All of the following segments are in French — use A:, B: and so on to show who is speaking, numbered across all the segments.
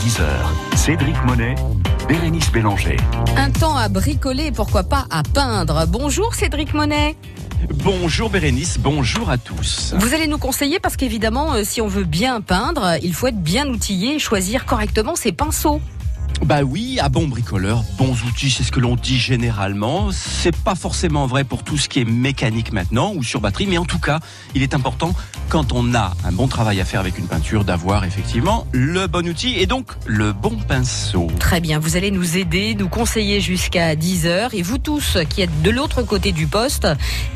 A: 10h, Cédric Monet, Bérénice Bélanger.
B: Un temps à bricoler et pourquoi pas à peindre. Bonjour Cédric Monet.
C: Bonjour Bérénice, bonjour à tous.
B: Vous allez nous conseiller parce qu'évidemment, euh, si on veut bien peindre, il faut être bien outillé et choisir correctement ses pinceaux.
C: Bah oui, à bon bricoleur, bons outils, c'est ce que l'on dit généralement. C'est pas forcément vrai pour tout ce qui est mécanique maintenant ou sur batterie, mais en tout cas, il est important quand on a un bon travail à faire avec une peinture d'avoir effectivement le bon outil et donc le bon pinceau.
B: Très bien, vous allez nous aider, nous conseiller jusqu'à 10h et vous tous qui êtes de l'autre côté du poste,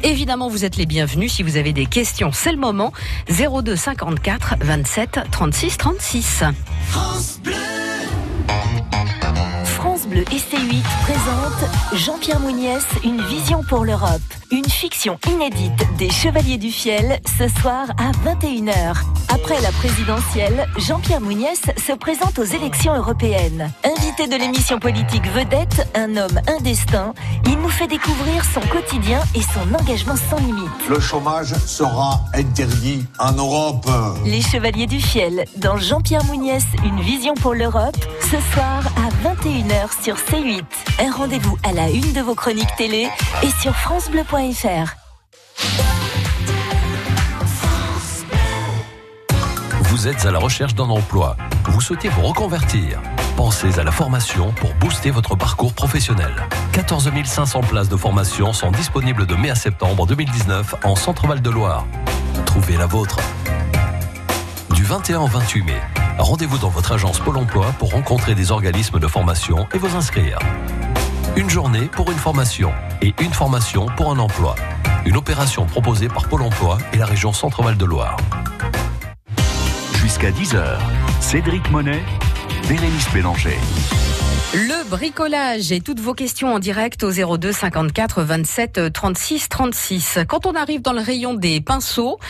B: évidemment vous êtes les bienvenus si vous avez des questions, c'est le moment 02 54 27 36 36.
D: France Bleu Thank you. Et C8 présente Jean-Pierre Mouniès, une vision pour l'Europe. Une fiction inédite des Chevaliers du Fiel ce soir à 21h. Après la présidentielle, Jean-Pierre Mouniès se présente aux élections européennes. Invité de l'émission politique Vedette, un homme, un destin, il nous fait découvrir son quotidien et son engagement sans limite.
E: Le chômage sera interdit en Europe.
D: Les Chevaliers du Fiel, dans Jean-Pierre Mouniès, une vision pour l'Europe, ce soir à 21h sur C8. Un rendez-vous à la une de vos chroniques télé et sur FranceBleu.fr.
F: Vous êtes à la recherche d'un emploi. Vous souhaitez vous reconvertir. Pensez à la formation pour booster votre parcours professionnel. 14 500 places de formation sont disponibles de mai à septembre 2019 en Centre-Val de Loire. Trouvez la vôtre. Du 21 au 28 mai, rendez-vous dans votre agence Pôle emploi pour rencontrer des organismes de formation et vous inscrire. Une journée pour une formation et une formation pour un emploi. Une opération proposée par Pôle emploi et la région Centre-Val de Loire.
A: Jusqu'à 10h, Cédric Monet, Bérénice Bélanger.
B: Le bricolage et toutes vos questions en direct au 02 54 27 36 36. Quand on arrive dans le rayon des pinceaux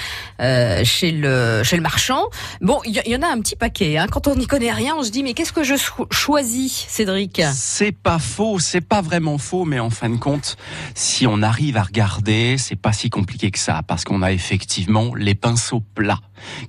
B: euh, chez le chez le marchand, bon, il y, en a un petit paquet. Hein. Quand on n'y connaît rien, on se dit mais qu'est-ce que je choisis, Cédric?
C: C'est pas faux, c'est pas vraiment faux, mais en fin de compte, si on arrive à regarder, c'est pas si compliqué que ça, parce qu'on a effectivement les pinceaux plats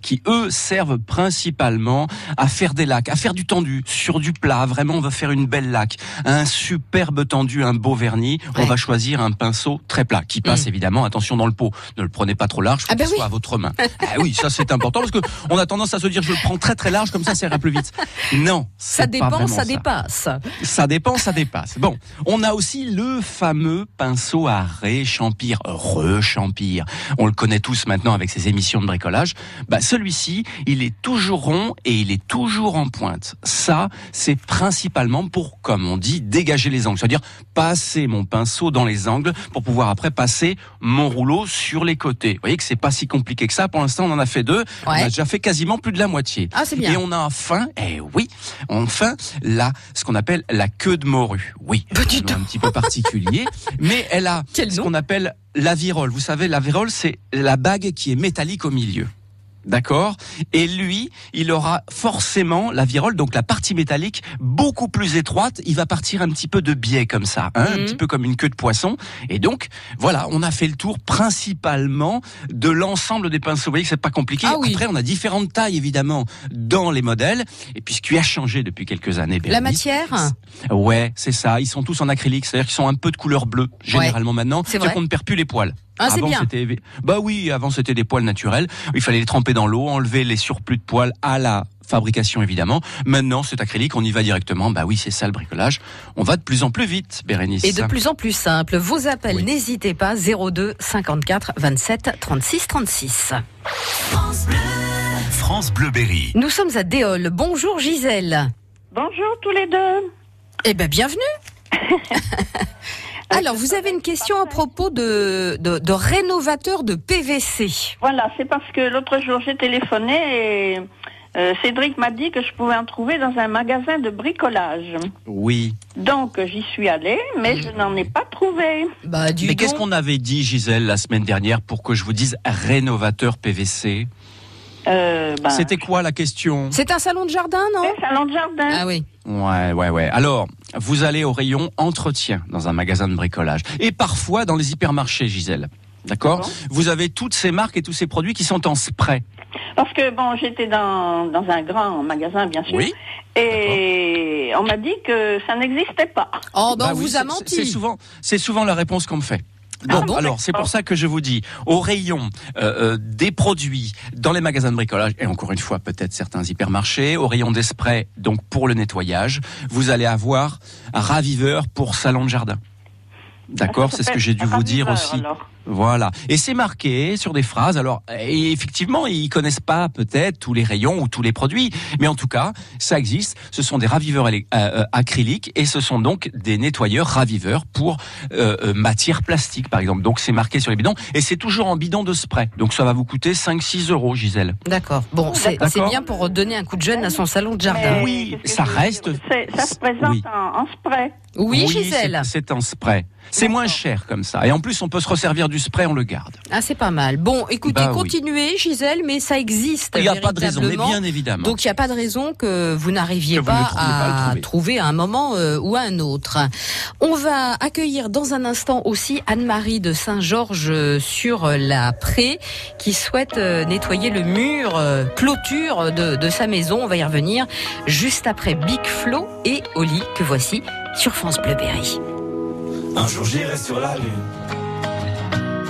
C: qui eux servent principalement à faire des lacs, à faire du tendu sur du plat. Vraiment, on va faire une belle laque, un superbe tendu, un beau vernis. Ouais. On va choisir un pinceau très plat qui passe mmh. évidemment. Attention dans le pot, ne le prenez pas trop large, faut ah ben qu'il oui. soit à votre main. ah oui, ça c'est important parce que on a tendance à se dire je le prends très très large comme ça, ça ira plus vite. Non,
B: ça dépend, ça,
C: ça
B: dépasse.
C: Ça dépend, ça dépasse. Bon, on a aussi le fameux pinceau à réchampir, rechampir. On le connaît tous maintenant avec ces émissions de bricolage bah, celui-ci, il est toujours rond et il est toujours en pointe. Ça, c'est principalement pour, comme on dit, dégager les angles. C'est-à-dire passer mon pinceau dans les angles pour pouvoir après passer mon rouleau sur les côtés. Vous voyez que c'est pas si compliqué que ça. Pour l'instant, on en a fait deux. Ouais. On a déjà fait quasiment plus de la moitié.
B: Ah, c'est bien.
C: Et on a enfin, eh oui, enfin, là, ce qu'on appelle la queue de morue. Oui.
B: Petit
C: un petit peu particulier. mais elle a
B: Quel
C: ce qu'on appelle la virole. Vous savez, la virole, c'est la bague qui est métallique au milieu. D'accord Et lui, il aura forcément la virole, donc la partie métallique, beaucoup plus étroite. Il va partir un petit peu de biais comme ça, hein, mmh. un petit peu comme une queue de poisson. Et donc, voilà, on a fait le tour principalement de l'ensemble des pinceaux. Vous voyez que c'est pas compliqué.
B: Ah oui.
C: Après, on a différentes tailles, évidemment, dans les modèles. Et puis, ce qui a changé depuis quelques années,
B: La matière?
C: Ouais, c'est ça. Ils sont tous en acrylique, c'est-à-dire qu'ils sont un peu de couleur bleue, généralement ouais. maintenant.
B: C'est vrai
C: qu'on ne perd plus les poils.
B: Ah, c'est
C: avant,
B: bien.
C: c'était bah oui, avant c'était des poils naturels. Il fallait les tremper dans l'eau, enlever les surplus de poils à la fabrication évidemment. Maintenant, c'est acrylique, on y va directement. Bah oui, c'est ça le bricolage. On va de plus en plus vite, Bérénice.
B: Et de plus en plus simple. Vos appels, oui. n'hésitez pas 02 54 27 36 36.
D: France Bleu.
A: France Bleu Berry.
B: Nous sommes à Déol. Bonjour Gisèle.
G: Bonjour tous les deux.
B: Eh ben bienvenue. Alors, vous avez une question à propos de, de, de rénovateur de PVC.
G: Voilà, c'est parce que l'autre jour j'ai téléphoné et euh, Cédric m'a dit que je pouvais en trouver dans un magasin de bricolage.
C: Oui.
G: Donc j'y suis allée, mais je n'en ai pas trouvé.
B: Bah, du
C: mais qu'est-ce qu'on avait dit, Gisèle, la semaine dernière pour que je vous dise rénovateur PVC
G: euh, bah,
C: C'était quoi la question?
B: C'est un salon de jardin, non?
G: Un salon de jardin.
B: Ah oui.
C: Ouais, ouais, ouais. Alors, vous allez au rayon entretien dans un magasin de bricolage. Et parfois dans les hypermarchés, Gisèle. D'accord. Vous avez toutes ces marques et tous ces produits qui sont en spray.
G: Parce que bon, j'étais dans, dans un grand magasin, bien sûr.
C: Oui.
G: Et on m'a dit que ça n'existait pas.
B: Oh, ben
C: Bah
B: on
C: oui,
B: vous a
C: c'est-
B: menti.
C: C'est souvent, c'est souvent la réponse qu'on me fait.
B: Ah bon
C: alors, c'est pour ça que je vous dis, au rayon euh, euh, des produits dans les magasins de bricolage, et encore une fois, peut-être certains hypermarchés, au rayon des sprays, donc pour le nettoyage, vous allez avoir un raviveur pour salon de jardin. D'accord,
G: Ça
C: c'est ce que j'ai dû vous dire aussi.
G: alors.
C: Voilà. Et c'est marqué sur des phrases. Alors, et effectivement, ils connaissent pas peut-être tous les rayons ou tous les produits, mais en tout cas, ça existe. Ce sont des raviveurs euh, euh, acryliques et ce sont donc des nettoyeurs raviveurs pour euh, matière plastique, par exemple. Donc, c'est marqué sur les bidons et c'est toujours en bidon de spray. Donc, ça va vous coûter 5-6 euros, Gisèle.
B: D'accord. Bon, c'est bien pour donner un coup de jeune à son salon de jardin.
G: Mais
C: Oui, ça reste-
G: Ça se présente
C: Oui.
G: en, en spray.
B: Oui,
C: c'est-
B: Gisèle.
C: C'est un spray. C'est moins cher comme ça. Et en plus, on peut se resservir du spray, on le garde.
B: Ah, c'est pas mal. Bon, écoutez,
C: Bah oui.
B: continuez, Gisèle, mais ça existe.
C: Il n'y a pas de raison, mais
B: véritablement.
C: bien évidemment.
B: Donc il n'y a pas de raison que vous n'arriviez
C: vous
B: pas
C: à trouver.
B: trouver à un moment euh, ou à un autre. On va accueillir dans un instant aussi Anne-Marie de Saint-Georges euh, sur euh, la Prée qui souhaite euh, nettoyer le mur euh, clôture de, de sa maison. On va y revenir juste après Big Flo et Oli que voici sur France Bleu Berry.
H: Un jour j'irai sur la lune.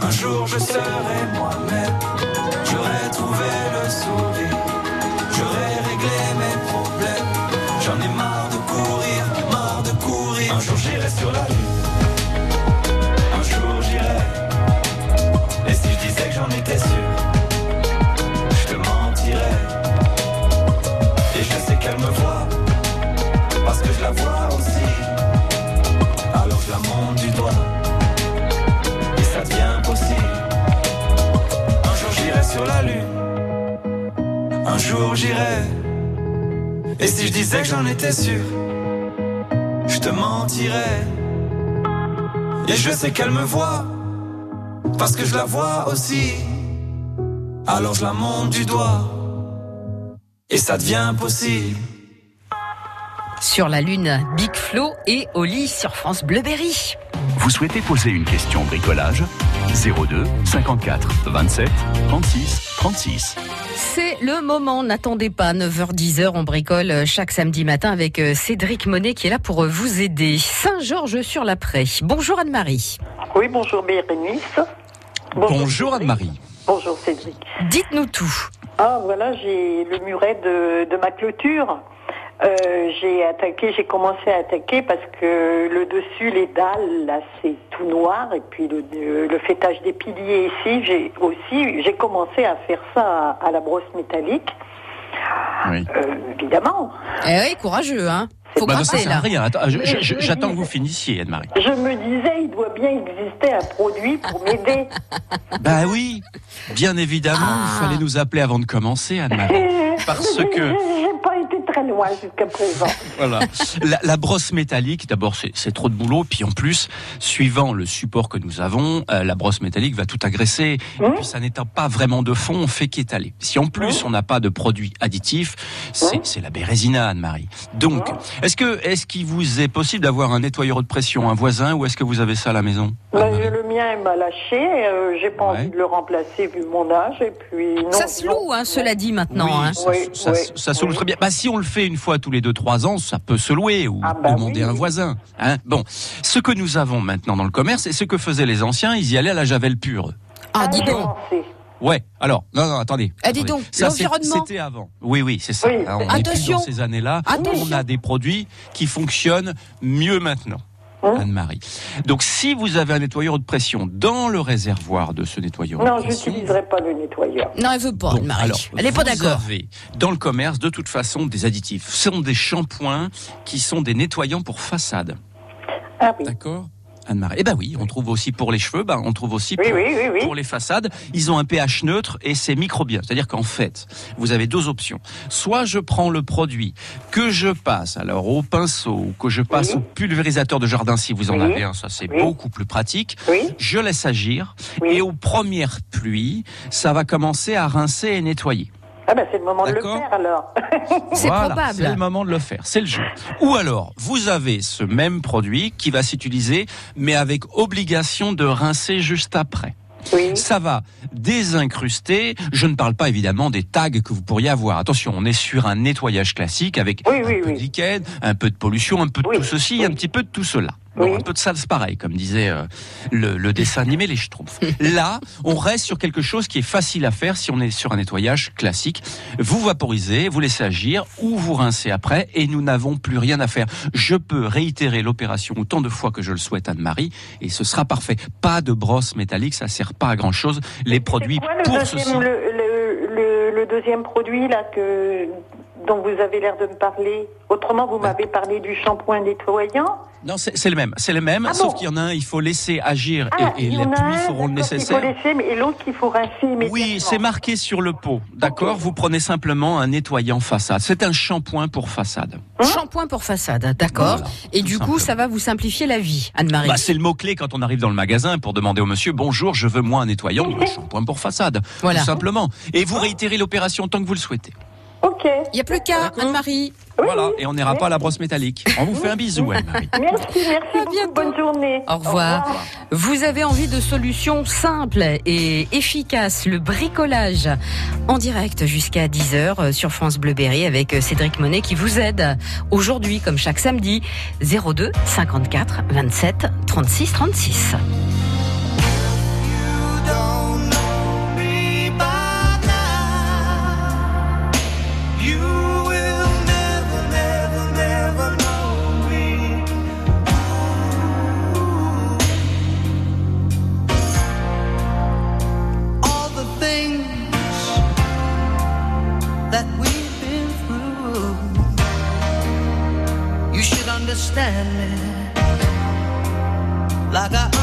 H: Un jour je serai moi-même, Et si je disais que j'en étais sûr, je te mentirais. Et je sais qu'elle me voit, parce que je la vois aussi. Alors je la monte du doigt, et ça devient possible. Sur la Lune,
B: Big Flo et Oli sur France Bleuberry.
A: Vous souhaitez poser une question bricolage? 02 54 27 36 36.
B: C'est le moment, n'attendez pas, 9h-10h, on bricole euh, chaque samedi matin avec euh, Cédric Monet qui est là pour euh, vous aider. Saint-Georges-sur-la-Prée. Bonjour Anne-Marie.
I: Oui, bonjour Bérénice.
C: Bonjour Anne-Marie.
I: Bonjour Cédric.
B: Dites-nous tout.
I: Ah voilà, j'ai le muret de, de ma clôture. Euh, j'ai attaqué, j'ai commencé à attaquer parce que le dessus, les dalles, là, c'est tout noir. Et puis le, le, le fêtage des piliers ici, j'ai aussi, j'ai commencé à faire ça à, à la brosse métallique.
C: Oui.
I: Euh, évidemment.
B: Eh oui, courageux, hein. Faut
C: Bah ça sert à rien. J'attends que vous finissiez, Anne-Marie.
I: Je me disais, il doit bien exister un produit pour m'aider.
C: Bah oui, bien évidemment,
B: Ah.
C: il fallait nous appeler avant de commencer, Anne-Marie. Parce que
I: J'ai pas été très loin jusqu'à présent.
C: Voilà. La, la brosse métallique, d'abord, c'est trop de boulot. Puis en plus, suivant le support que nous avons, euh, la brosse métallique va tout agresser. Et puis ça n'étant pas vraiment de fond, on fait qu'étaler. Si en plus on n'a pas de produits additifs, c'est
I: Mmh.
C: c'est la bérésina, Anne-Marie. Donc, est-ce que est-ce qu'il vous est possible d'avoir un nettoyeur de pression, un voisin, ou est-ce que vous avez ça à la maison?
I: Bah, le mien il m'a lâché, euh, j'ai pas
C: Ouais.
I: envie de le remplacer vu mon âge et puis non.
B: Ça se
I: non.
B: loue, hein, cela dit maintenant.
C: oui,
B: hein.
C: ça,
I: Oui,
C: ça-
I: oui,
C: ça se loue
I: oui.
C: très bien. Bah, si on le fait une fois tous les deux trois ans, ça peut se louer ou
I: Ah bah
C: demander
I: oui,
C: un voisin. Hein bon, ce que nous avons maintenant dans le commerce, et ce que faisaient les anciens, ils y allaient à la javel pure.
B: Ah, dis donc.
C: Ouais. Alors, non, non, attendez.
B: Ah, dis donc, l'environnement.
C: C'était avant. Oui, oui, c'est ça.
I: Oui.
C: Hein, on est plus
B: Attention.
C: dans ces années-là.
B: Attention.
C: On a des produits qui fonctionnent mieux maintenant.
I: Hein
C: Anne-Marie. Donc, si vous avez un nettoyeur de pression dans le réservoir de ce nettoyeur
I: Non,
C: pression,
I: j'utiliserai pas le nettoyeur.
B: Non, elle veut pas,
C: Bon,
B: Anne-Marie.
C: alors,
B: Elle est pas
C: vous
B: d'accord.
C: avez dans le commerce, de toute façon, des additifs. Ce sont des shampoings qui sont des nettoyants pour façade.
I: Ah oui.
C: D'accord? Anne-Marie. Eh ben oui, on trouve aussi pour les cheveux, ben on trouve aussi pour,
I: oui, oui, oui.
C: pour les façades. Ils ont un pH neutre et c'est microbien. C'est-à-dire qu'en fait, vous avez deux options. Soit je prends le produit que je passe alors au pinceau ou que je passe au pulvérisateur de jardin si vous en avez un, ça c'est beaucoup plus pratique.
I: Oui.
C: Je laisse agir et aux premières pluies, ça va commencer à rincer et nettoyer.
I: Ah ben c'est le moment de le faire alors.
B: C'est
C: Voilà,
B: probable.
C: C'est le moment de le faire, c'est le jeu. Ou alors, vous avez ce même produit qui va s'utiliser, mais avec obligation de rincer juste après.
I: Oui.
C: Ça va désincruster. Je ne parle pas évidemment des tags que vous pourriez avoir. Attention, on est sur un nettoyage classique avec
I: Oui,
C: un
I: oui,
C: peu
I: oui.
C: de liquide, un peu de pollution, un peu de
I: Oui,
C: tout ceci,
I: oui.
C: un petit peu de tout cela. Bon,
I: Oui.
C: un peu de salse pareil, comme disait euh, le, le dessin animé Les Schtroumpfs. Là, on reste sur quelque chose qui est facile à faire si on est sur un nettoyage classique. Vous vaporisez, vous laissez agir ou vous rincez après et nous n'avons plus rien à faire. Je peux réitérer l'opération autant de fois que je le souhaite, Anne-Marie, et ce sera parfait. Pas de brosse métallique, ça sert pas à grand chose. Les produits
I: quoi le
C: pour
I: deuxième,
C: ceci.
I: le, le, le- le deuxième produit là que dont vous avez l'air de me parler? Autrement, vous m'avez parlé du shampoing nettoyant.
C: Non, c'est c'est le même. C'est le même,
I: Ah
C: sauf
I: bon
C: qu'il y en a un, il faut laisser agir
I: Ah,
C: et, et
I: il
C: les pluies
I: un,
C: feront le
I: d'accord,
C: nécessaire.
I: faut laisser, mais- l'autre qu'il faut rincer immédiatement.
C: Oui, c'est marqué sur le pot. D'accord. Vous prenez simplement un nettoyant façade. C'est un shampoing pour façade.
B: Shampoing pour façade, d'accord.
C: Voilà,
B: Et du coup, ça va vous simplifier la vie, Anne-Marie.
C: Bah, c'est le mot-clé quand on arrive dans le magasin pour demander au monsieur Bonjour, je veux moi un nettoyant, un shampoing pour façade.
B: Voilà.
C: Tout simplement. Et vous réitérez l'opération tant que vous le souhaitez.
I: Ok.
B: Il n'y a plus qu'à. Anne-Marie.
C: voilà. Et on n'ira pas à la brosse métallique. On vous fait un bisou, Anne-Marie.
I: Merci, merci beaucoup.
B: bientôt.
I: Bonne journée.
B: Au revoir. Vous avez envie de solutions simples et efficaces, le bricolage en direct jusqu'à 10h sur France Bleu Berry avec euh, Cédric Monet qui vous aide aujourd'hui comme chaque samedi 02 54 27 36 36.
J: Understand me. Like I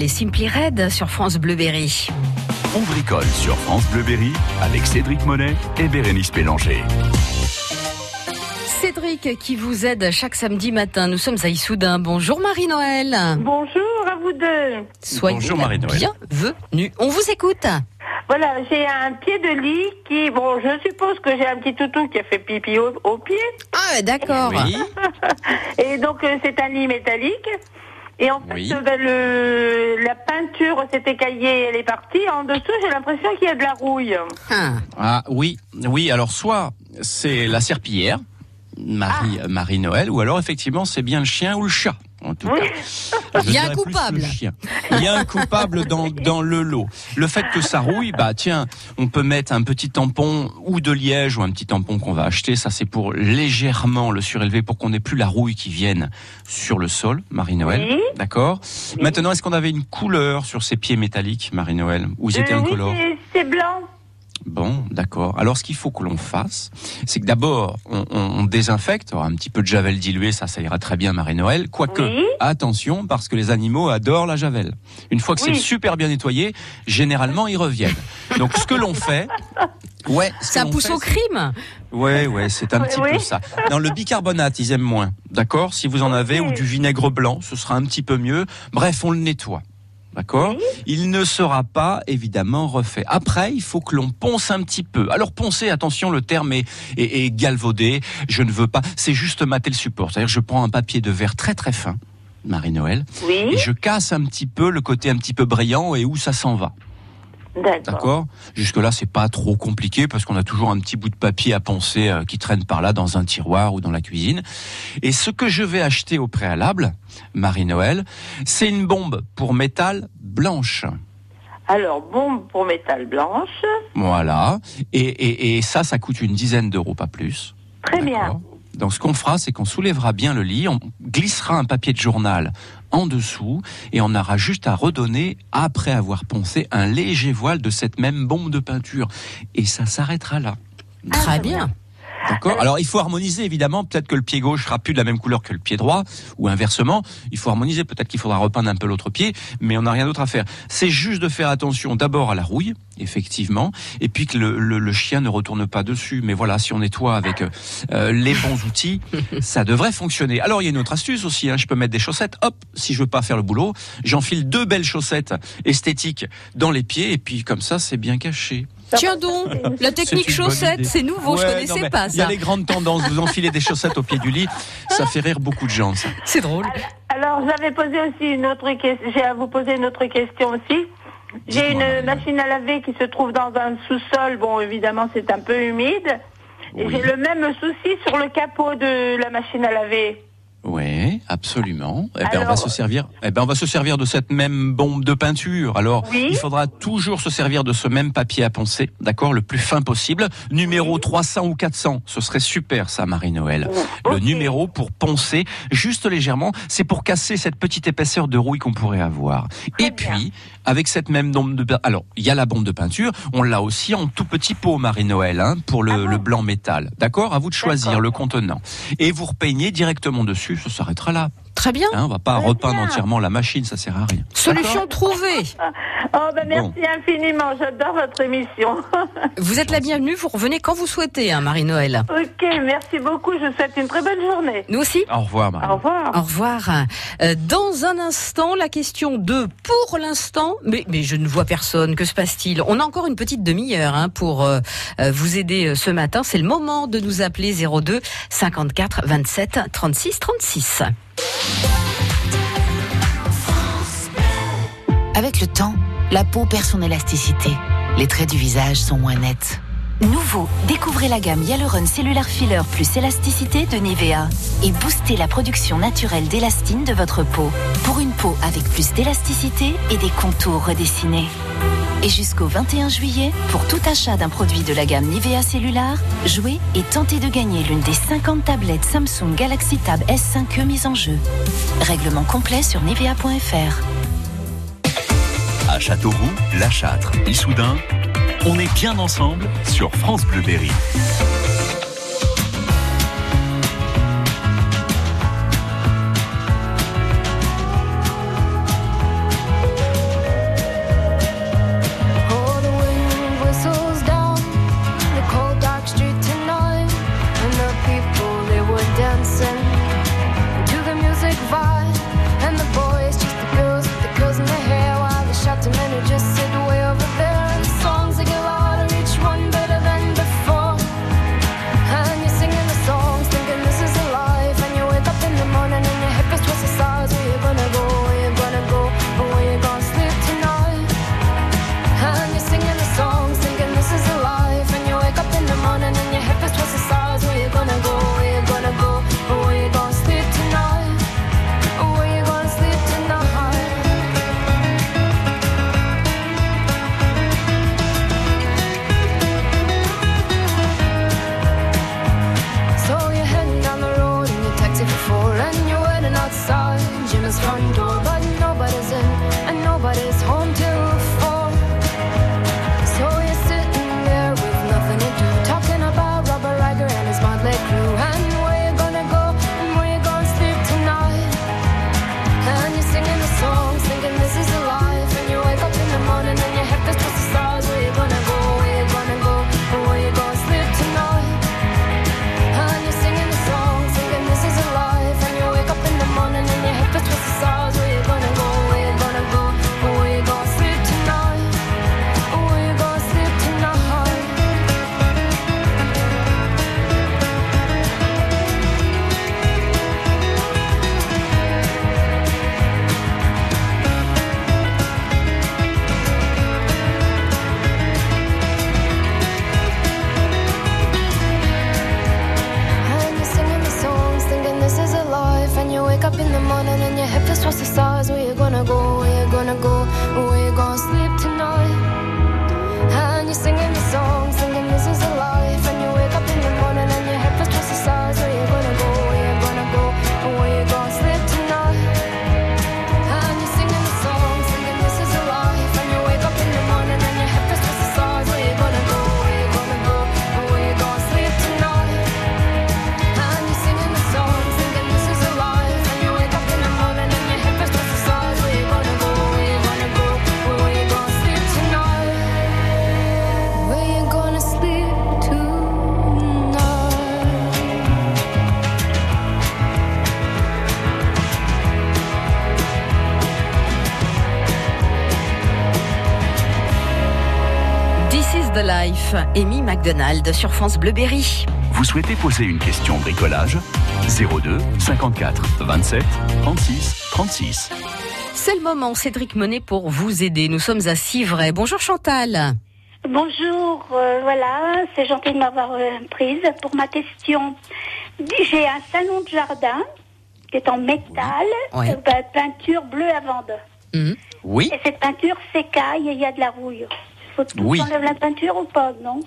B: les Simply Red sur France Bleu Berry.
A: On bricole sur France Bleu Berry avec Cédric Monet et Bérénice Pélanger.
B: Cédric qui vous aide chaque samedi matin. Nous sommes à Issoudun. Bonjour Marie-Noël.
G: Bonjour à vous deux.
B: Soyez
C: Bonjour, Marie-Noël.
B: bienvenue. On vous écoute.
G: Voilà, j'ai un pied de lit qui, bon, je suppose que j'ai un petit toutou qui a fait pipi au, au pied.
B: Ah ouais, d'accord.
C: Oui.
G: Et donc, euh, c'est un lit métallique. Et en fait,
C: Oui.
G: ben, le, la peinture s'est écaillée, elle est partie. En dessous, j'ai l'impression qu'il y a de la rouille.
B: Ah.
C: Ah oui, oui. Alors soit c'est la serpillière, Marie,
B: Ah.
C: Marie Noël, ou alors effectivement c'est bien le chien ou le chat. En tout
G: Oui.
C: cas.
B: Il y a un coupable.
C: Il y a un coupable dans, dans le lot. Le fait que ça rouille, bah tiens, on peut mettre un petit tampon ou de liège ou un petit tampon qu'on va acheter. Ça c'est pour légèrement le surélever pour qu'on n'ait plus la rouille qui vienne sur le sol, Marie-Noël.
G: Oui.
C: D'accord. Maintenant, est-ce qu'on avait une couleur sur ces pieds métalliques, Marie-Noël, ou ils étaient
G: Euh,
C: incolores
G: c'est blanc.
C: Bon, d'accord. Alors, ce qu'il faut que l'on fasse, c'est que d'abord, on, on- on désinfecte. Alors, un petit peu de javel dilué, ça, ça ira très bien, Marie-Noël. Quoique,
G: Oui.
C: attention, parce que les animaux adorent la javel. Une fois que
G: Oui.
C: c'est super bien nettoyé, généralement, ils reviennent. Donc, ce que l'on fait, ouais,
B: Ça pousse
C: fait,
B: au crime.
C: Ouais, ouais, c'est un
G: Oui,
C: petit
G: oui.
C: peu ça. Dans le bicarbonate, ils aiment moins. D'accord? Si vous en avez, ou du vinaigre blanc, ce sera un petit peu mieux. Bref, on le nettoie. D'accord Il ne sera pas évidemment refait. Après, il faut que l'on ponce un petit peu. Alors poncer, attention, le terme est, est, est galvaudé. Je ne veux pas. C'est juste mater le support. C'est-à-dire, que je prends un papier de verre très très fin, Marie-Noël,
G: Oui,
C: et je casse un petit peu le côté un petit peu brillant et où ça s'en va.
G: D'accord.
C: D'accord Jusque là, c'est pas trop compliqué parce qu'on a toujours un petit bout de papier à poncer euh, qui traîne par là dans un tiroir ou dans la cuisine. Et ce que je vais acheter au préalable, Marie-Noël, c'est une bombe pour métal blanche.
G: Alors, bombe pour métal blanche.
C: Voilà. Et, et, et ça, ça coûte une dizaine d'euros, pas plus.
G: Très bien.
C: Donc, ce qu'on fera, c'est qu'on soulèvera bien le lit, on glissera un papier de journal en dessous, et on aura juste à redonner, après avoir poncé, un léger voile de cette même bombe de peinture. Et ça s'arrêtera là.
B: Très bien.
C: D'accord. Alors il faut harmoniser évidemment. Peut-être que le pied gauche sera plus de la même couleur que le pied droit, ou inversement. Il faut harmoniser. Peut-être qu'il faudra repeindre un peu l'autre pied, mais on n'a rien d'autre à faire. C'est juste de faire attention d'abord à la rouille, effectivement, et puis que le, le- le chien ne retourne pas dessus. Mais voilà, si on nettoie avec euh, euh, les bons outils, ça devrait fonctionner. Alors il y a une autre astuce aussi. hein. Je peux mettre des chaussettes. Hop, si je veux pas faire le boulot, j'enfile deux belles chaussettes esthétiques dans les pieds, et puis comme ça, c'est bien caché.
B: Tiens donc, la technique chaussette, c'est nouveau, je
C: Ouais,
B: connaissais
C: non, mais
B: pas
C: Il y a
B: ça.
C: les grandes tendances. Vous enfilez des chaussettes au pied du lit, ça fait rire beaucoup de gens. Ça.
B: C'est drôle.
G: Alors, j'avais posé aussi une autre question. J'ai à vous poser une autre question aussi. J'ai une machine à laver qui se trouve dans un sous-sol. Bon, évidemment, c'est un peu humide.
C: Oui.
G: j'ai le même souci sur le capot de la machine à laver.
C: Oui, absolument. Eh ben, on va se servir. Eh ben, on va se servir de cette même bombe de peinture. Alors,
G: Oui.
C: il faudra toujours se servir de ce même papier à poncer, d'accord, le plus fin possible. Numéro 300 ou 400, ce serait super, ça, Marie-Noël. Le
G: Ok.
C: numéro pour poncer juste légèrement, c'est pour casser cette petite épaisseur de rouille qu'on pourrait avoir.
G: Très
C: Et
G: bien.
C: puis, avec cette même bombe de peinture, alors, il y a la bombe de peinture, on l'a aussi en tout petit pot, Marie-Noël, hein, pour le,
G: Ah bon
C: le blanc métal. D'accord? À vous de choisir le contenant. Et vous repeignez directement dessus, ça s'arrêtera là.
B: Très bien.
C: Hein, on va pas
I: Très
C: repeindre
I: bien.
C: entièrement la machine, ça sert à rien.
B: Solution trouvée.
I: Oh, ben merci infiniment. J'adore votre émission.
B: Vous êtes la bienvenue. Vous revenez quand vous souhaitez, hein, Marie-Noël.
I: ok, merci beaucoup. Je vous souhaite une très bonne journée.
B: Nous aussi.
C: Au revoir, Marie.
I: Au revoir.
B: Au revoir. Euh, dans un instant, la question de pour l'instant, mais, mais je ne vois personne, que se passe-t-il? On a encore une petite demi-heure hein, pour euh, euh, vous aider euh, ce matin. C'est le moment de nous appeler 02 54 27 36 36.
K: Avec le temps, la peau perd son élasticité. Les traits du visage sont moins nets.
D: Nouveau, découvrez la gamme Hyaluron Cellular Filler plus élasticité de Nivea et boostez la production naturelle d'élastine de votre peau pour une peau avec plus d'élasticité et des contours redessinés. Et jusqu'au 21 juillet, pour tout achat d'un produit de la gamme Nivea Cellular, jouez et tentez de gagner l'une des 50 tablettes Samsung Galaxy Tab S5e mises en jeu. Règlement complet sur nivea.fr.
A: À Châteauroux, La Châtre, Issoudun, on est bien ensemble sur France Bleu Berry.
B: Amy McDonald sur France Bleu Berry.
A: Vous souhaitez poser une question bricolage? 02 54 27 36 36.
B: C'est le moment, Cédric Monet, pour vous aider. Nous sommes à Civray. Bonjour Chantal.
L: Bonjour, euh, voilà, c'est gentil de m'avoir euh, prise pour ma question. J'ai un salon de jardin qui est en métal,
B: oui.
L: Euh, ben, peinture bleue à vendre. Mmh.
C: Oui.
L: Et cette peinture s'écaille et il y a de la rouille. Faut que
C: Oui.
L: la peinture ou pas, non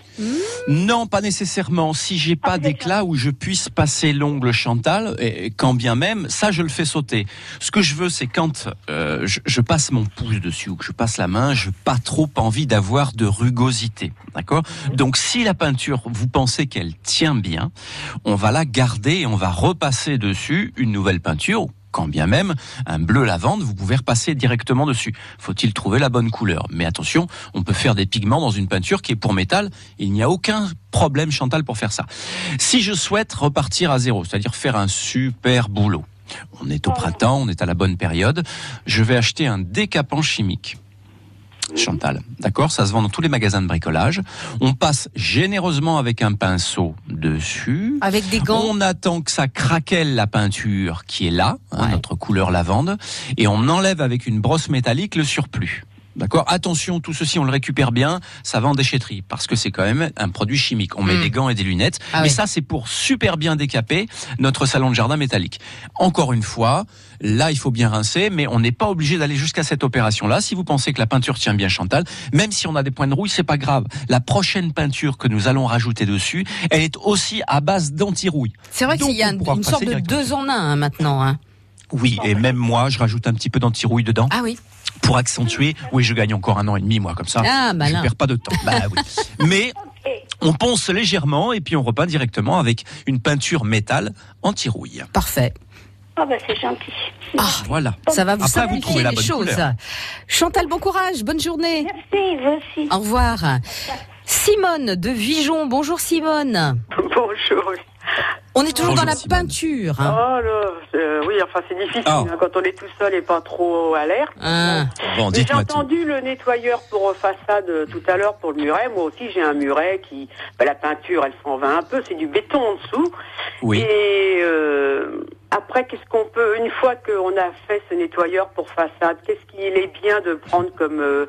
C: Non, pas nécessairement. Si j'ai pas d'éclat où je puisse passer l'ongle Chantal, et quand bien même, ça je le fais sauter. Ce que je veux, c'est quand euh, je, je passe mon pouce dessus ou que je passe la main, je n'ai pas trop envie d'avoir de rugosité, d'accord Donc si la peinture, vous pensez qu'elle tient bien, on va la garder et on va repasser dessus une nouvelle peinture quand bien même un bleu lavande, vous pouvez repasser directement dessus. Faut-il trouver la bonne couleur? Mais attention, on peut faire des pigments dans une peinture qui est pour métal. Il n'y a aucun problème, Chantal, pour faire ça. Si je souhaite repartir à zéro, c'est-à-dire faire un super boulot, on est au printemps, on est à la bonne période, je vais acheter un décapant chimique. Chantal. D'accord Ça se vend dans tous les magasins de bricolage. On passe généreusement avec un pinceau dessus.
B: Avec des gants.
C: On attend que ça craquelle la peinture qui est là, hein, notre couleur lavande, et on enlève avec une brosse métallique le surplus. D'accord Attention, tout ceci, on le récupère bien, ça va en déchetterie, parce que c'est quand même un produit chimique. On met
B: Mm.
C: des gants et des lunettes,
B: Ah
C: mais
B: oui.
C: ça, c'est pour super bien décaper notre salon de jardin métallique. Encore une fois, là, il faut bien rincer, mais on n'est pas obligé d'aller jusqu'à cette opération-là. Si vous pensez que la peinture tient bien, Chantal, même si on a des points de rouille, c'est pas grave. La prochaine peinture que nous allons rajouter dessus, elle est aussi à base d'anti-rouille.
B: C'est vrai qu'il y a une sorte de deux en un hein, maintenant. hein.
C: Oui, et même moi, je rajoute un petit peu d'anti-rouille dedans.
B: Ah oui.
C: Pour accentuer, oui, je gagne encore un an et demi, moi, comme ça.
B: Ah,
C: je
B: malin.
C: perds pas de temps. Bah oui. Mais on ponce légèrement et puis on repeint directement avec une peinture métal anti-rouille.
B: Parfait.
L: Ah bah c'est gentil.
C: Voilà.
B: Ça va vous
C: Après, vous
B: simplifier
C: la
B: les
C: bonne
B: choses.
C: couleur.
B: Chantal, bon courage, bonne journée.
L: Merci, vous aussi.
B: Au revoir. Simone de Vijon. Bonjour Simone.
M: Bonjour.
B: On est toujours
M: Bonjour,
B: dans la
M: Simone.
B: peinture.
M: Oh
B: hein.
M: là, euh, oui, enfin c'est difficile
C: Ah.
M: hein, quand on est tout seul et pas trop alerte.
B: Ah.
C: Bon,
M: Mais J'ai
C: dites-moi tout.
M: entendu le nettoyeur pour euh, façade euh, tout à l'heure pour le muret. Moi aussi j'ai un muret qui, ben, la peinture elle s'en va un peu, c'est du béton en dessous.
C: Oui.
M: Et euh, après qu'est-ce qu'on peut, une fois qu'on a fait ce nettoyeur pour façade, qu'est-ce qu'il est bien de prendre comme euh,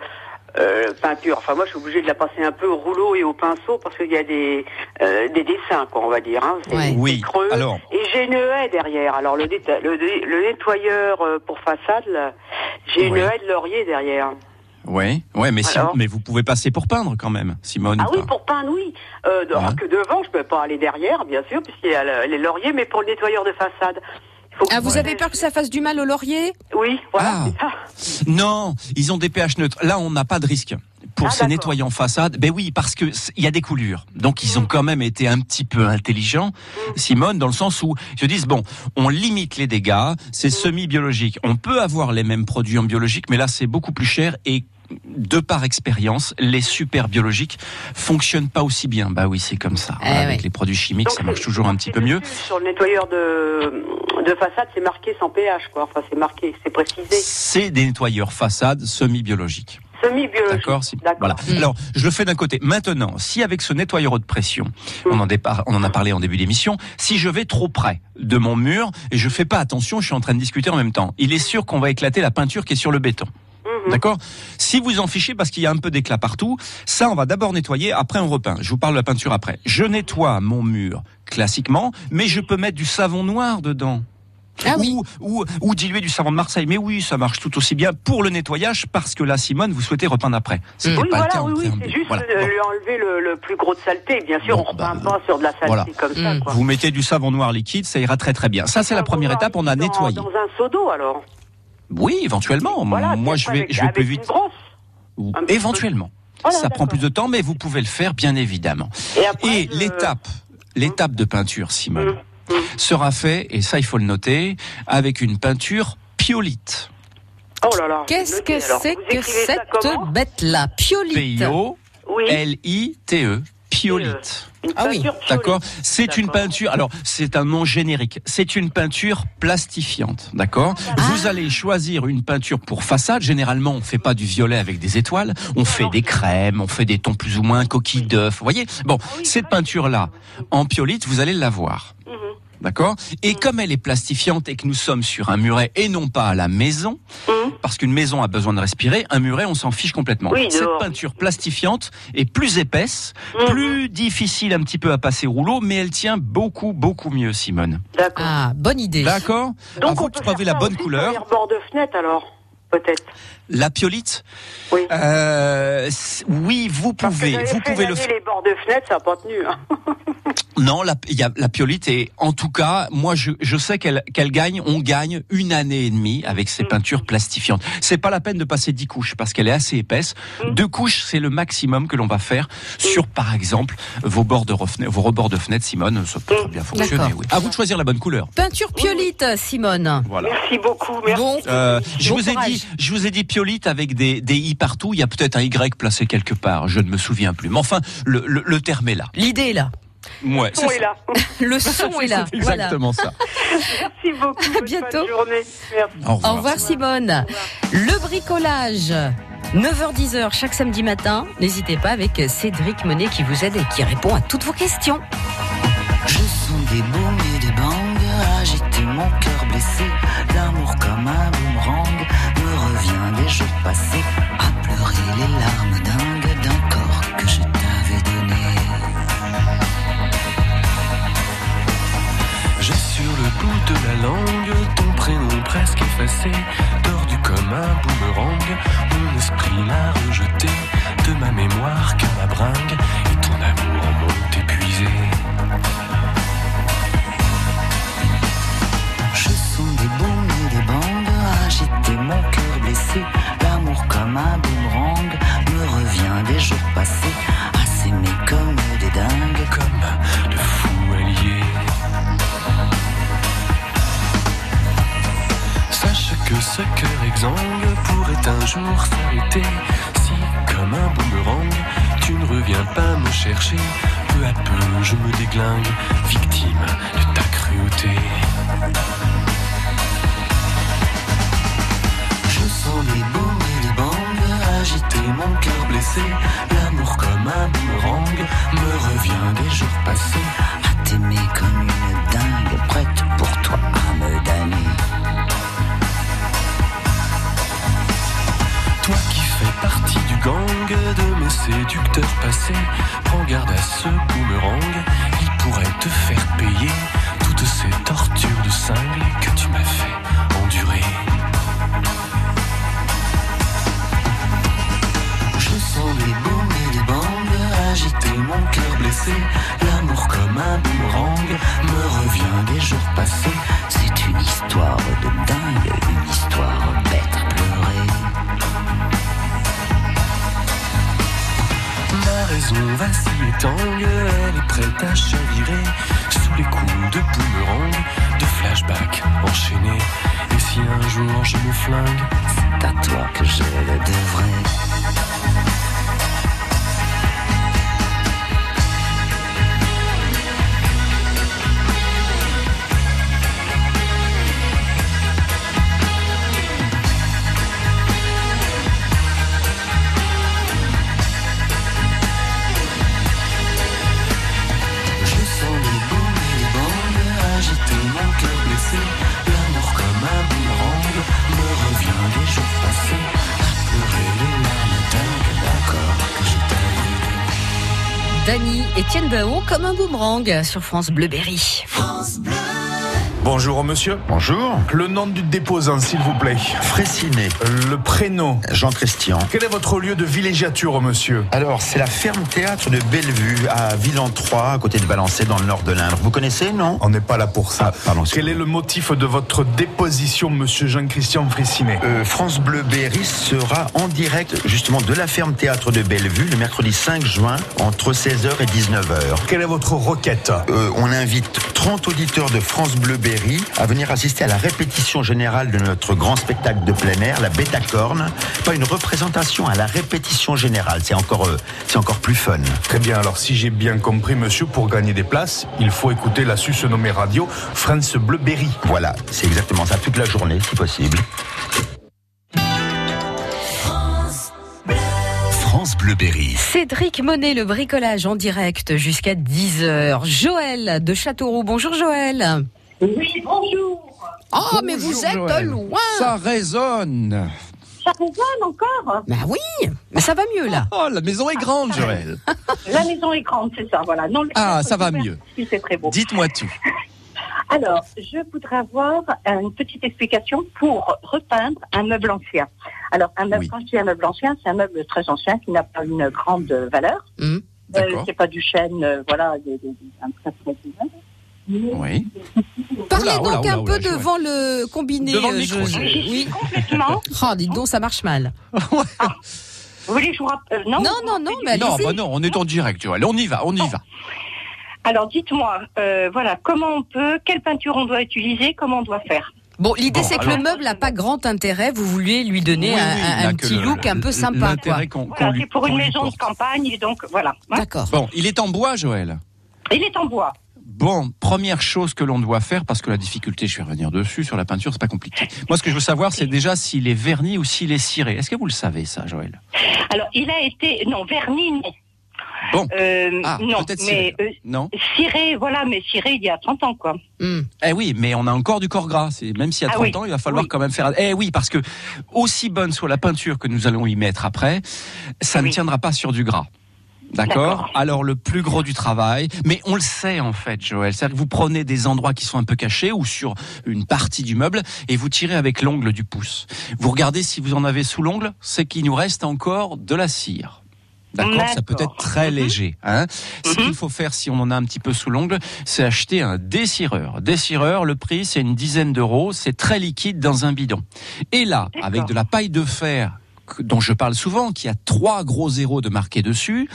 M: euh, peinture Enfin moi je suis obligée de la passer un peu au rouleau et au pinceau parce qu'il y a des euh, des dessins quoi on va dire. Hein. C'est- c'est
C: Oui.
M: creux.
C: Alors,
M: Et j'ai une haie derrière. Alors le, déta- le, dé- le nettoyeur euh, pour façade, là, j'ai une
C: Oui.
M: haie de laurier derrière.
C: ouais, ouais, mais, si- mais vous pouvez passer pour peindre quand même, Simone.
M: Ah
C: ou
M: oui, pour peindre, oui. Euh, Que devant, je peux pas aller derrière, bien sûr, puisqu'il y a le- les lauriers, mais pour le nettoyeur de façade.
B: Ah, vous avez peur que ça fasse du mal au laurier
M: Oui, voilà.
C: Ah. Non, ils ont des pH neutres. Là, on n'a pas de risque. Pour
M: Ah,
C: ces nettoyants façade, ben oui, parce que il y a des coulures. Donc ils ont quand même été un petit peu intelligents, Simone, dans le sens où ils se disent bon, on limite les dégâts, c'est semi-biologique. On peut avoir les mêmes produits en biologique, mais là c'est beaucoup plus cher et de par expérience, les super biologiques fonctionnent pas aussi bien. Bah oui, c'est comme ça.
B: Eh
C: Avec
B: ouais.
C: les produits chimiques, ça marche toujours un petit peu mieux.
M: Sur le nettoyeur de, de façade, c'est marqué sans pH, quoi. Enfin, c'est marqué, c'est précisé.
C: C'est des nettoyeurs façade semi-biologiques.
M: Semi-biologique.
C: D'accord, si- Voilà. Alors, je le fais d'un côté. Maintenant, si avec ce nettoyeur haute pression, on en, départ, on en a parlé en début d'émission, si je vais trop près de mon mur et je fais pas attention, je suis en train de discuter en même temps, il est sûr qu'on va éclater la peinture qui est sur le béton. D'accord Si vous en fichez parce qu'il y a un peu d'éclat partout, ça on va d'abord nettoyer, après on repeint. Je vous parle de la peinture après. Je nettoie mon mur classiquement, mais je peux mettre du savon noir dedans. ou, ou, ou diluer du savon de Marseille. Mais oui, ça marche tout aussi bien pour le nettoyage parce que là, Simone, vous souhaitez repeindre après. C'était
M: Oui,
C: pas le cas
M: oui, oui, c'est juste
C: Voilà.
M: euh, lui enlever le, le plus gros de saleté. Bien sûr, on repeint pas sur de la saleté
C: Voilà.
M: comme ça, quoi.
C: Vous mettez du savon noir liquide, ça ira très très bien. Ça, c'est la première étape, on a
M: Dans,
C: nettoyé.
M: dans un seau d'eau, alors.
C: Oui, éventuellement.
M: Voilà,
C: Moi, je vais,
M: avec-
C: je vais plus vite.
M: Une brosse.
C: Éventuellement.
M: Voilà,
C: ça prend plus de temps, mais vous pouvez le faire, bien évidemment. Et, l'étape, l'étape de peinture, Simone,
M: Hum,
C: sera fait, et ça, il faut le noter, avec une peinture piolite.
M: Oh là là.
B: Qu'est-ce que c'est que cette bête-là Piolite.
C: P-I-O,
M: Oui.
B: Ah oui.
C: D'accord C'est une peinture. Alors, c'est un nom générique. C'est une peinture plastifiante. D'accord Vous allez choisir une peinture pour façade. Généralement, on fait pas du violet avec des étoiles. On fait des crèmes, on fait des tons plus ou moins coquilles d'œufs. Vous voyez? Bon, cette peinture-là, en piolite, vous allez l'avoir. D'accord Et comme elle est plastifiante et que nous sommes sur un muret et non pas à la maison, parce qu'une maison a besoin de respirer, un muret, on s'en fiche complètement.
M: Oui,
C: Cette
M: dehors.
C: peinture plastifiante est plus épaisse, plus difficile un petit peu à passer au rouleau, mais elle tient beaucoup, beaucoup mieux, Simone.
M: D'accord.
B: Ah, bonne idée.
C: D'accord À vous de trouver la bonne couleur.
M: Les bords de fenêtre, alors, peut-être.
C: La piolite
M: Oui.
C: Euh, oui, vous
M: Parce que
C: pouvez, vous pouvez le faire.
M: les bords de fenêtre, ça n'a pas tenu. hein.
C: Non, la, il y a la piolite et en tout cas, moi je, je sais qu'elle qu'elle gagne, on gagne une année et demie avec ces peintures plastifiantes. C'est pas la peine de passer dix couches parce qu'elle est assez épaisse. Deux couches, c'est le maximum que l'on va faire sur, par exemple, vos bords de refenêtre, vos rebords de fenêtre, Simone. Ça peut très bien fonctionner. Oui. À vous de choisir la bonne couleur.
B: Peinture piolite, Simone.
C: Voilà.
M: Merci beaucoup. Merci.
B: Bon,
C: Euh, je
B: Bon
C: vous ai dit, je vous ai dit piolite avec des, des i partout. Il y a peut-être un y placé quelque part. Je ne me souviens plus. Mais enfin, le, le, le terme est là.
B: l'idée est là.
C: Ouais,
M: Le son est là.
B: Le son est là.
C: C'est exactement ça.
M: Merci beaucoup.
B: À bientôt.
M: Merci.
C: Au revoir.
B: Au revoir Simone. Le bricolage. 9h-10h chaque samedi matin. N'hésitez pas avec Cédric Monet qui vous aide et qui répond à toutes vos questions.
N: Je sens des et des bangs, agiter mon cœur blessé. L'amour comme un jours passés, à pleurer les larmes dingues d'un corps que je t'avais donné.
O: J'ai sur le bout de la langue ton prénom presque effacé, tordu comme un boomerang. Mon esprit l'a rejeté de ma mémoire car la bringue
N: agiter mon cœur blessé. L'amour comme un boomerang me revient des jours passés, à s'aimer comme des dingues.
O: Comme de fous alliés. Sache que ce cœur exsangue pourrait un jour s'arrêter si, comme un boomerang, tu ne reviens pas me chercher. Peu à peu, je me déglingue, victime de ta cruauté.
N: Des booms et des bangs, agiter mon cœur blessé. L'amour comme un boomerang me revient des jours passés, à t'aimer comme une dingue, prête pour toi à me damner.
O: Toi qui fais partie du gang de mes séducteurs passés, prends garde à ce boomerang, il pourrait te faire payer toutes ces tortures de cingle que tu m'as fait endurer.
N: Booms et des bangs, agiter mon cœur blessé. L'amour comme un boomerang me revient des jours passés. C'est une histoire de dingue, une histoire bête à pleurer.
O: Ma raison vacille et tangue, elle est prête à chavirer sous les coups de boomerang, de flashback enchaînés. Et si un jour je me flingue,
N: C'est à toi que je le devrais.
B: Dany, Étienne Baon comme un boomerang sur France Bleu Berry.
P: Bonjour monsieur.
Q: Bonjour.
P: Le nom du déposant s'il vous plaît.
Q: Fraissinet.
P: Le prénom.
Q: Jean Christian.
P: Quel est votre lieu de villégiature monsieur
Q: Alors, c'est la ferme théâtre de Bellevue à Villan-3, à côté de Valençay, dans le nord de l'Indre. Vous connaissez, non
P: On n'est pas là pour ça.
Q: Ah, pardon.
P: Quel est le motif de votre déposition monsieur Jean-Christian Fraissinet
Q: Euh, France Bleu Berry sera en direct justement de la ferme théâtre de Bellevue le mercredi 5 juin entre 16h et 19h.
P: Quelle est votre requête
Q: Euh, on invite 30 auditeurs de France Bleu Berry à venir assister à la répétition générale de notre grand spectacle de plein air, la Bétacorne. Pas une représentation à la répétition générale, c'est encore, euh, c'est encore plus fun.
P: Très bien, alors si j'ai bien compris monsieur, pour gagner des places, il faut écouter la sus nommée radio France Bleu Berry.
Q: Voilà, c'est exactement ça, toute la journée si possible.
R: France Bleu Berry.
B: Cédric Monet, le bricolage en direct jusqu'à 10h. Joël de Châteauroux. Bonjour Joël.
S: Oui, bonjour.
B: Oh, mais vous êtes
C: Joël.
B: loin.
C: Ça résonne.
S: Ça résonne encore
B: Bah oui, mais ça va mieux là.
C: Oh, la maison est grande, Joël.
S: La maison est grande, c'est ça, voilà. Non, le
C: Ah, ça va mieux.
S: C'est très beau.
C: Dites-moi tout.
S: Alors, je voudrais avoir une petite explication pour repeindre un meuble ancien. Alors, un meuble,
C: Oui.
S: quand je dis un meuble ancien, c'est un meuble très ancien qui n'a pas une grande valeur. Euh, c'est pas du chêne, euh, voilà, un très très
C: Oui.
B: Parlez
C: Oula, oula,
B: donc un
C: oula,
B: peu devant le combiné.
C: Devant le
B: euh,
C: micro,
B: je-
C: Joël.
B: je- oui.
S: Complètement.
B: Oh, dites donc, ça marche mal.
S: Vous voulez que je vous rappelle Non,
B: Non, non, non, mais
C: Non, bah non, on est en direct, Joël. On y va, on y va.
S: Alors dites-moi, euh, voilà, comment on peut, quelle peinture on doit utiliser, comment on doit faire?
B: Bon, l'idée
C: Bon,
B: c'est que
C: alors-
B: le meuble n'a pas grand intérêt. Vous vouliez lui donner
C: Oui,
B: un,
C: oui,
B: petit
C: le-
B: look un peu sympa, quoi.
S: Voilà, C'est pour une maison de campagne, et donc voilà. hein.
B: D'accord.
C: Bon, il est en bois, Joël?
S: Il est en bois.
C: Bon, première chose que l'on doit faire, parce que la difficulté, je vais revenir dessus, sur la peinture, c'est pas compliqué. Moi, ce que je veux savoir, c'est déjà s'il est verni ou s'il est ciré. Est-ce que vous le savez, ça, Joël?
S: Alors il a été, non, verni, non.
C: Bon.
S: Euh,
C: Ah,
S: non,
C: peut-être
S: mais euh,
C: Non
S: ciré, voilà, mais ciré il y a 30 ans, quoi.
C: Eh oui, mais on a encore du corps gras. C'est- Même s'il y a
S: Ah
C: 30
S: oui.
C: ans, il va falloir quand même faire. Eh oui, parce que aussi bonne soit la peinture que nous allons y mettre après, ça ne tiendra pas sur du gras. D'accord Alors le plus gros du travail, mais on le sait en fait, Joël, c'est-à-dire que vous prenez des endroits qui sont un peu cachés ou sur une partie du meuble et vous tirez avec l'ongle du pouce. Vous regardez si vous en avez sous l'ongle, c'est qu'il nous reste encore de la cire. D'accord, ça peut être très léger. Hein. Ce qu'il faut faire si on en a un petit peu sous l'ongle, c'est acheter un dessireur. Dessireur, le prix c'est une dizaine d'euros, c'est très liquide dans un bidon. Et là, avec de la paille de fer dont je parle souvent, qui a trois gros zéros de marqués dessus,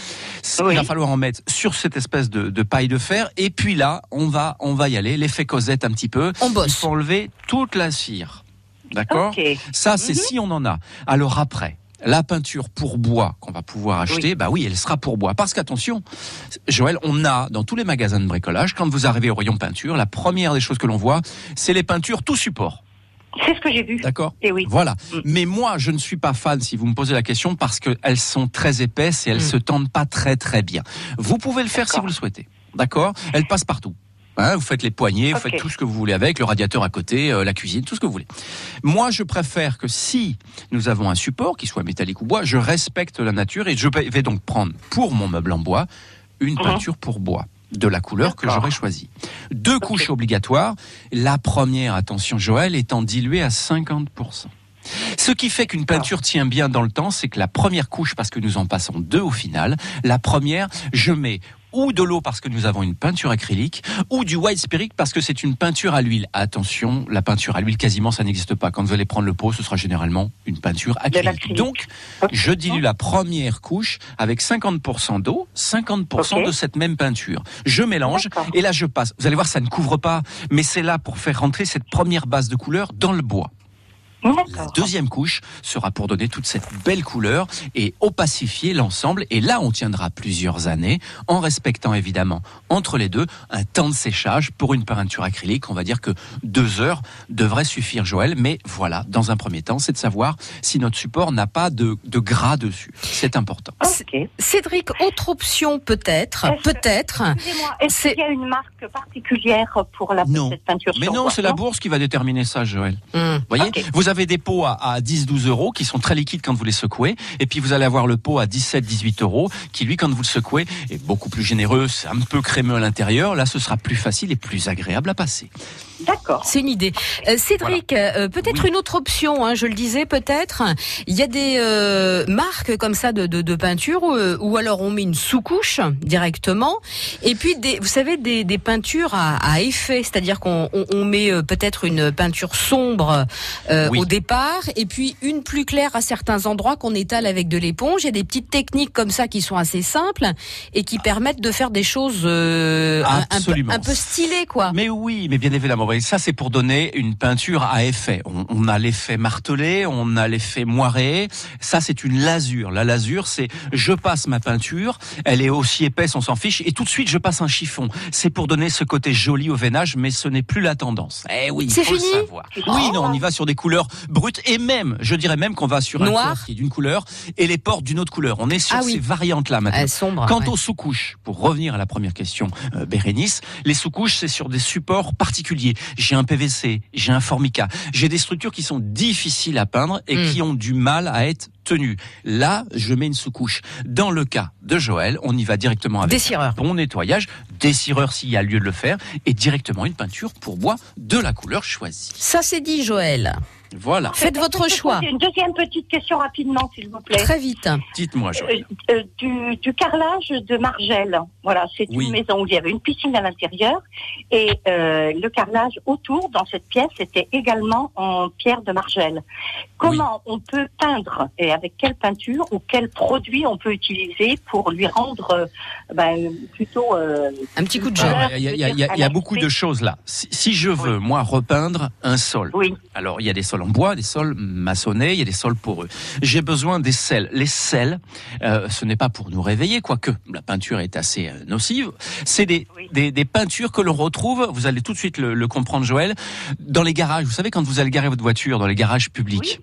C: il va falloir en mettre sur cette espèce de, de paille de fer. Et puis là, on va, on va y aller, l'effet Cosette un petit peu.
B: On bosse.
C: Il faut enlever toute la cire. D'accord. Ça, c'est si on en a. Alors après, la peinture pour bois qu'on va pouvoir acheter, bah oui, elle sera pour bois. Parce qu'attention, Joël, on a dans tous les magasins de bricolage, quand vous arrivez au rayon peinture, la première des choses que l'on voit, c'est les peintures tout support.
S: C'est ce que j'ai vu.
C: D'accord
S: Et oui.
C: Voilà. Mais moi, je ne suis pas fan, si vous me posez la question, parce qu'elles sont très épaisses et elles se tendent pas très très bien. Vous pouvez le faire si vous le souhaitez. D'accord? Elles passent partout. Hein, vous faites les poignées, vous faites tout ce que vous voulez avec, le radiateur à côté, euh, la cuisine, tout ce que vous voulez. Moi, je préfère que si nous avons un support, qu'il soit métallique ou bois, je respecte la nature et je vais donc prendre pour mon meuble en bois une
S: Mhm.
C: peinture pour bois de la couleur que j'aurais choisie. Deux couches obligatoires. La première, attention Joël, étant diluée à 50%. Ce qui fait qu'une peinture tient bien dans le temps, c'est que la première couche, parce que nous en passons deux au final, la première, je mets ou de l'eau parce que nous avons une peinture acrylique, ou du white spirit parce que c'est une peinture à l'huile. Attention, la peinture à l'huile, quasiment, ça n'existe pas. Quand vous allez prendre le pot, ce sera généralement une peinture acrylique. Donc, je dilue la première couche avec 50% d'eau, 50%
S: Ok.
C: de cette même peinture. Je mélange, et là je passe. Vous allez voir, ça ne couvre pas, mais c'est là pour faire rentrer cette première base de couleur dans le bois. La deuxième couche sera pour donner toute cette belle couleur et opacifier l'ensemble. Et là, on tiendra plusieurs années en respectant évidemment entre les deux un temps de séchage pour une peinture acrylique. On va dire que deux heures devrait suffire, Joël. Mais voilà, dans un premier temps, c'est de savoir si notre support n'a pas de, de gras dessus. C'est important.
B: Cédric, autre option peut-être, peut-être.
S: Excusez-moi, est-ce qu'il y a une marque particulière pour la
C: Non.
S: cette peinture
C: Mais
S: sur
C: non, c'est la bourse qui va déterminer ça, Joël. Vous voyez, vous avez des pots à, à 10-12 euros qui sont très liquides quand vous les secouez, et puis vous allez avoir le pot à 17-18 euros qui, lui, quand vous le secouez, est beaucoup plus généreux, c'est un peu crémeux à l'intérieur. Là, ce sera plus facile et plus agréable à passer.
S: D'accord.
B: C'est une idée. Euh, Cédric, euh, peut-être une autre option, hein, je le disais peut-être. Il y a des euh, marques comme ça de, de, de peinture euh, où alors on met une sous-couche directement et puis des, vous savez des, des peintures à, à effet, c'est-à-dire qu'on on, on met euh, peut-être une peinture sombre euh,
C: Oui.
B: au départ et puis une plus claire à certains endroits qu'on étale avec de l'éponge. Il y a des petites techniques comme ça qui sont assez simples et qui permettent de faire des choses euh, un- un, peu, un peu stylées quoi.
C: Mais oui, mais bien évidemment. Voyez, Ça, c'est pour donner une peinture à effet. On, on a l'effet martelé, on a l'effet moiré. Ça, c'est une lasure. La lasure, c'est je passe ma peinture, elle est aussi épaisse, on s'en fiche, et tout de suite, je passe un chiffon. C'est pour donner ce côté joli au veinage, mais ce n'est plus la tendance. Eh oui,
B: C'est fini
C: le savoir. Oui, non, on y va sur des couleurs brutes, et même, je dirais même qu'on va sur un
B: Noir
C: corps qui est d'une couleur et les portes d'une autre couleur. On est sur
B: Ah oui.
C: ces variantes-là maintenant.
B: Euh, sombre,
C: Quant
B: ouais.
C: aux sous-couches, pour revenir à la première question, euh, Bérénice, les sous-couches, c'est sur des supports particuliers. J'ai un PVC, j'ai un formica, j'ai des structures qui sont difficiles à peindre et
B: Hmm.
C: qui ont du mal à être tenues. Là, je mets une sous-couche. Dans le cas de Joël, on y va directement avec un bon nettoyage, dessireur s'il y a lieu de le faire, et directement une peinture pour bois de la couleur choisie.
B: Ça c'est dit Joël.
C: Voilà.
H: Faites votre choix.
S: Une deuxième petite question rapidement, s'il vous plaît.
H: Très vite.
C: Dites-moi, Joël.
S: Euh, euh, du, du carrelage de Margelle. Voilà, c'est
C: Oui.
S: une maison où il y avait une piscine à l'intérieur et euh, le carrelage autour dans cette pièce était également en pierre de Margelle. Comment on peut peindre et avec quelle peinture ou quel produit on peut utiliser pour lui rendre euh, ben, plutôt euh,
H: un petit coup de
C: Alors, Il y a, il y a- il y a- il y a beaucoup de choses là. Si, si je veux, moi, repeindre un sol. Alors, il y a des sols en bois, des sols maçonnés, il y a des sols poreux. J'ai besoin des sels. Les sels, euh, ce n'est pas pour nous réveiller, quoique la peinture est assez euh, nocive. C'est des, des, des peintures que l'on retrouve, vous allez tout de suite le, le comprendre, Joël, dans les garages. Vous savez, quand vous allez garer votre voiture dans les garages publics,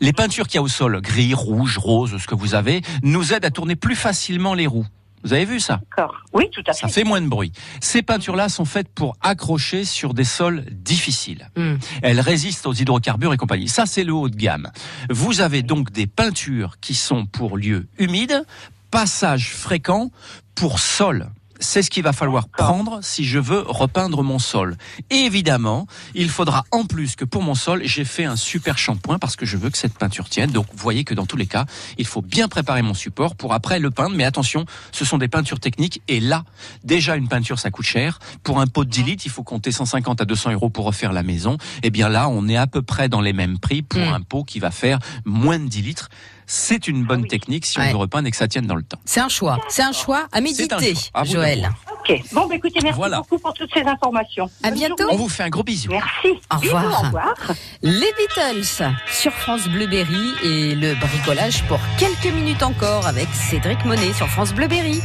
C: les peintures qu'il y a au sol, gris, rouge, rose, ce que vous avez, nous aident à tourner plus facilement les roues. Vous avez vu ça
S: D'accord. Oui, tout à fait.
C: Ça fait moins de bruit. Ces peintures-là sont faites pour accrocher sur des sols difficiles.
H: Hmm.
C: Elles résistent aux hydrocarbures et compagnie. Ça, c'est le haut de gamme. Vous avez donc des peintures qui sont pour lieux humides, passage fréquent pour sol. C'est ce qu'il va falloir prendre si je veux repeindre mon sol. Et évidemment, il faudra en plus que pour mon sol, j'ai fait un super shampoing parce que je veux que cette peinture tienne. Donc, vous voyez que dans tous les cas, il faut bien préparer mon support pour après le peindre. Mais attention, ce sont des peintures techniques. Et là, déjà, une peinture, ça coûte cher. Pour un pot de 10 litres, il faut compter 150 à 200 euros pour refaire la maison. Et bien là, on est à peu près dans les mêmes prix pour un pot qui va faire moins de 10 litres. C'est une bonne technique si on
H: Ouais.
C: veut repeindre et que ça tienne dans le temps.
H: C'est un choix. C'est un choix à méditer,
C: choix. À vous de
H: Joël.
S: Ok. Bon, bah, écoutez, merci
C: Voilà.
S: beaucoup pour toutes ces informations.
H: À bientôt.
C: On vous fait un gros bisou.
S: Merci.
H: Au
S: Bisous,
H: revoir.
S: au revoir.
H: Les Beatles sur France Bleu Berry et le bricolage pour quelques minutes encore avec Cédric Monet sur France Bleu Berry.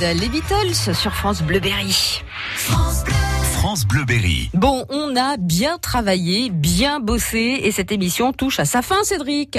H: Les Beatles sur France Bleu Berry.
R: France Bleu Berry.
H: Bon, on a bien travaillé, bien bossé et cette émission touche à sa fin, Cédric.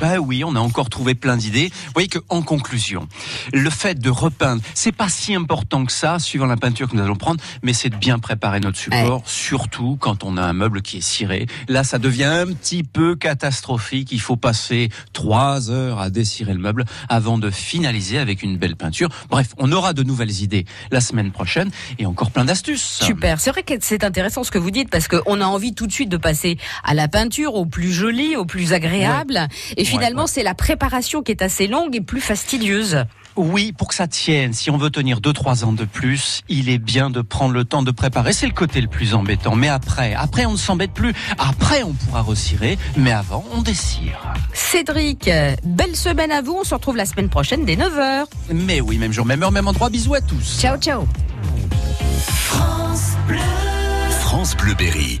C: Bah oui, on a encore trouvé plein d'idées. Vous voyez que, en conclusion, le fait de repeindre, c'est pas si important que ça, suivant la peinture que nous allons prendre, mais c'est de bien préparer notre support, surtout quand on a un meuble qui est ciré. Là, ça devient un petit peu catastrophique. Il faut passer trois heures à descirer le meuble avant de finaliser avec une belle peinture. Bref, on aura de nouvelles idées la semaine prochaine et encore plein d'astuces.
B: Super. C'est vrai que c'est intéressant ce que vous dites parce qu'on a envie tout de suite de passer à la peinture, au plus joli, au plus agréable. Et finalement, c'est la préparation qui est assez longue et plus fastidieuse.
C: Oui, pour que ça tienne, si on veut tenir 2-3 ans de plus, il est bien de prendre le temps de préparer. C'est le côté le plus embêtant. Mais après, après on ne s'embête plus. Après, on pourra recirer. Mais avant, on dessire.
B: Cédric, belle semaine à vous. On se retrouve la semaine prochaine dès 9h.
C: Mais oui, même jour, même heure, même endroit. Bisous à tous.
B: Ciao, ciao.
A: France Bleu. France Bleu Berry.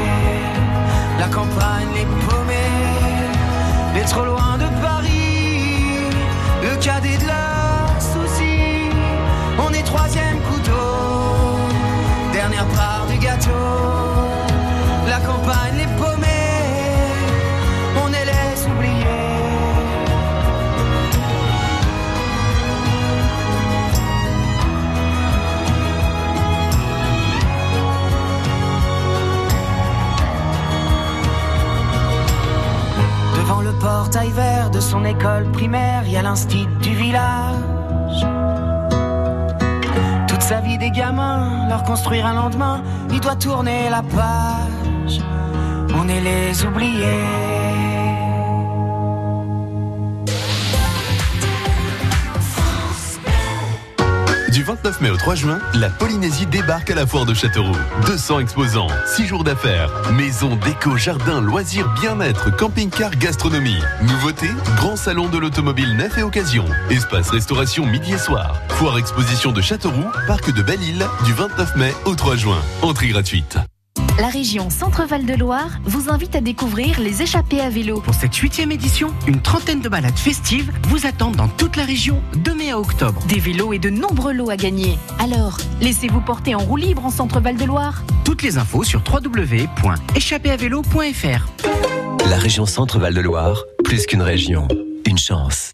T: la campagne les paumés, les trop loin de Paris, le cadet de leurs soucis. On est troisième couteau, dernière part du gâteau. Portail vert de son école primaire, il y a l'instit du village. Toute sa vie des gamins, leur construire un lendemain, il doit tourner la page. On est les oubliés.
U: Du 29 mai au 3 juin, la Polynésie débarque à la foire de Châteauroux. 200 exposants, 6 jours d'affaires, maison, déco, jardin, loisirs, bien-être, camping-car, gastronomie. Nouveauté, grand salon de l'automobile neuf et occasion. Espace restauration midi et soir. Foire exposition de Châteauroux, parc de Belle-Île, du 29 mai au 3 juin. Entrée gratuite.
K: La région Centre-Val de Loire vous invite à découvrir les échappées à vélo.
V: Pour cette huitième édition, une trentaine de balades festives vous attendent dans toute la région de mai à octobre.
K: Des vélos et de nombreux lots à gagner. Alors, laissez-vous porter en roue libre en Centre-Val de Loire.
V: Toutes les infos sur www.échappéavélo.fr.
W: La région Centre-Val de Loire, plus qu'une région, une chance.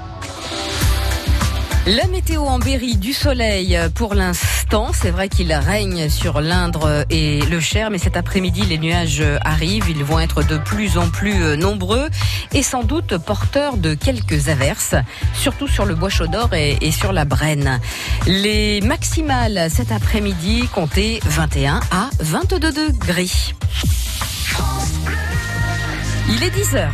B: La météo en Berry du soleil pour l'instant. C'est vrai qu'il règne sur l'Indre et le Cher, mais cet après-midi, les nuages arrivent. Ils vont être de plus en plus nombreux et sans doute porteurs de quelques averses, surtout sur le Bois Chaudor et, et sur la Brenne. Les maximales cet après-midi comptaient 21 à 22 degrés. Il est 10 heures.